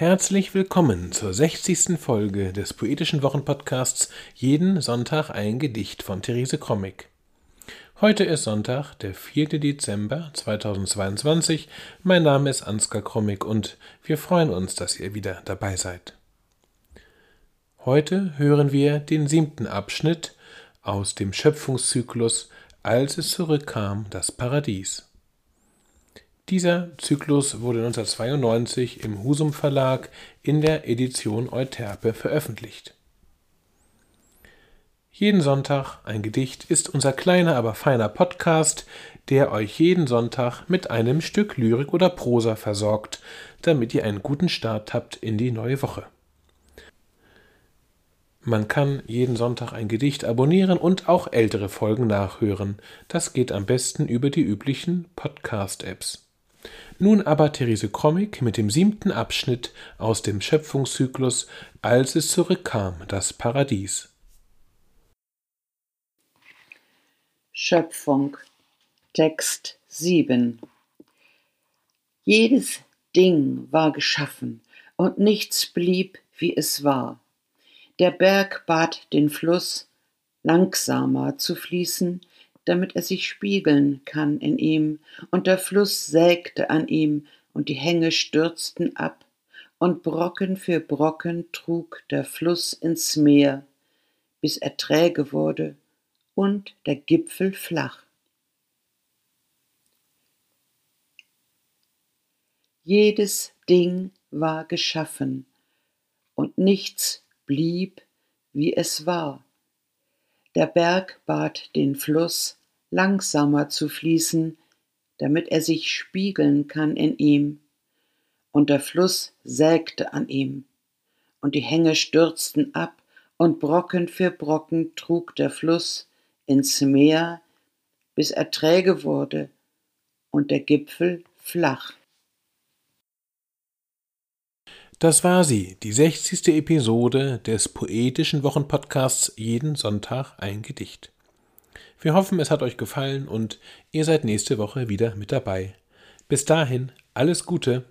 Herzlich willkommen zur 60. Folge des Poetischen Wochenpodcasts Jeden Sonntag ein Gedicht von Therese Krommig. Heute ist Sonntag, der 4. Dezember 2022. Mein Name ist Ansgar Krommig und wir freuen uns, dass ihr wieder dabei seid. Heute hören wir den siebten Abschnitt aus dem Schöpfungszyklus Als es zurückkam, das Paradies. Dieser Zyklus wurde 1992 im Husum Verlag in der Edition Euterpe veröffentlicht. Jeden Sonntag ein Gedicht ist unser kleiner, aber feiner Podcast, der euch jeden Sonntag mit einem Stück Lyrik oder Prosa versorgt, damit ihr einen guten Start habt in die neue Woche. Man kann jeden Sonntag ein Gedicht abonnieren und auch ältere Folgen nachhören. Das geht am besten über die üblichen Podcast-Apps. Nun aber Therese Krommig mit dem siebten Abschnitt aus dem Schöpfungszyklus Als es zurückkam, das Paradies. Schöpfung Text 7 Jedes Ding war geschaffen, und nichts blieb, wie es war. Der Berg bat den Fluss, langsamer zu fließen, damit er sich spiegeln kann in ihm, und der Fluss sägte an ihm, und die Hänge stürzten ab, und Brocken für Brocken trug der Fluss ins Meer, bis er träge wurde und der Gipfel flach. Jedes Ding war geschaffen, und nichts blieb, wie es war. Der Berg bat den Fluss, langsamer zu fließen, damit er sich spiegeln kann in ihm. Und der Fluss sägte an ihm, und die Hänge stürzten ab, und Brocken für Brocken trug der Fluss ins Meer, bis er träge wurde und der Gipfel flach. Das war sie, die 60. Episode des poetischen Wochenpodcasts Jeden Sonntag ein Gedicht. Wir hoffen, es hat euch gefallen und ihr seid nächste Woche wieder mit dabei. Bis dahin, alles Gute.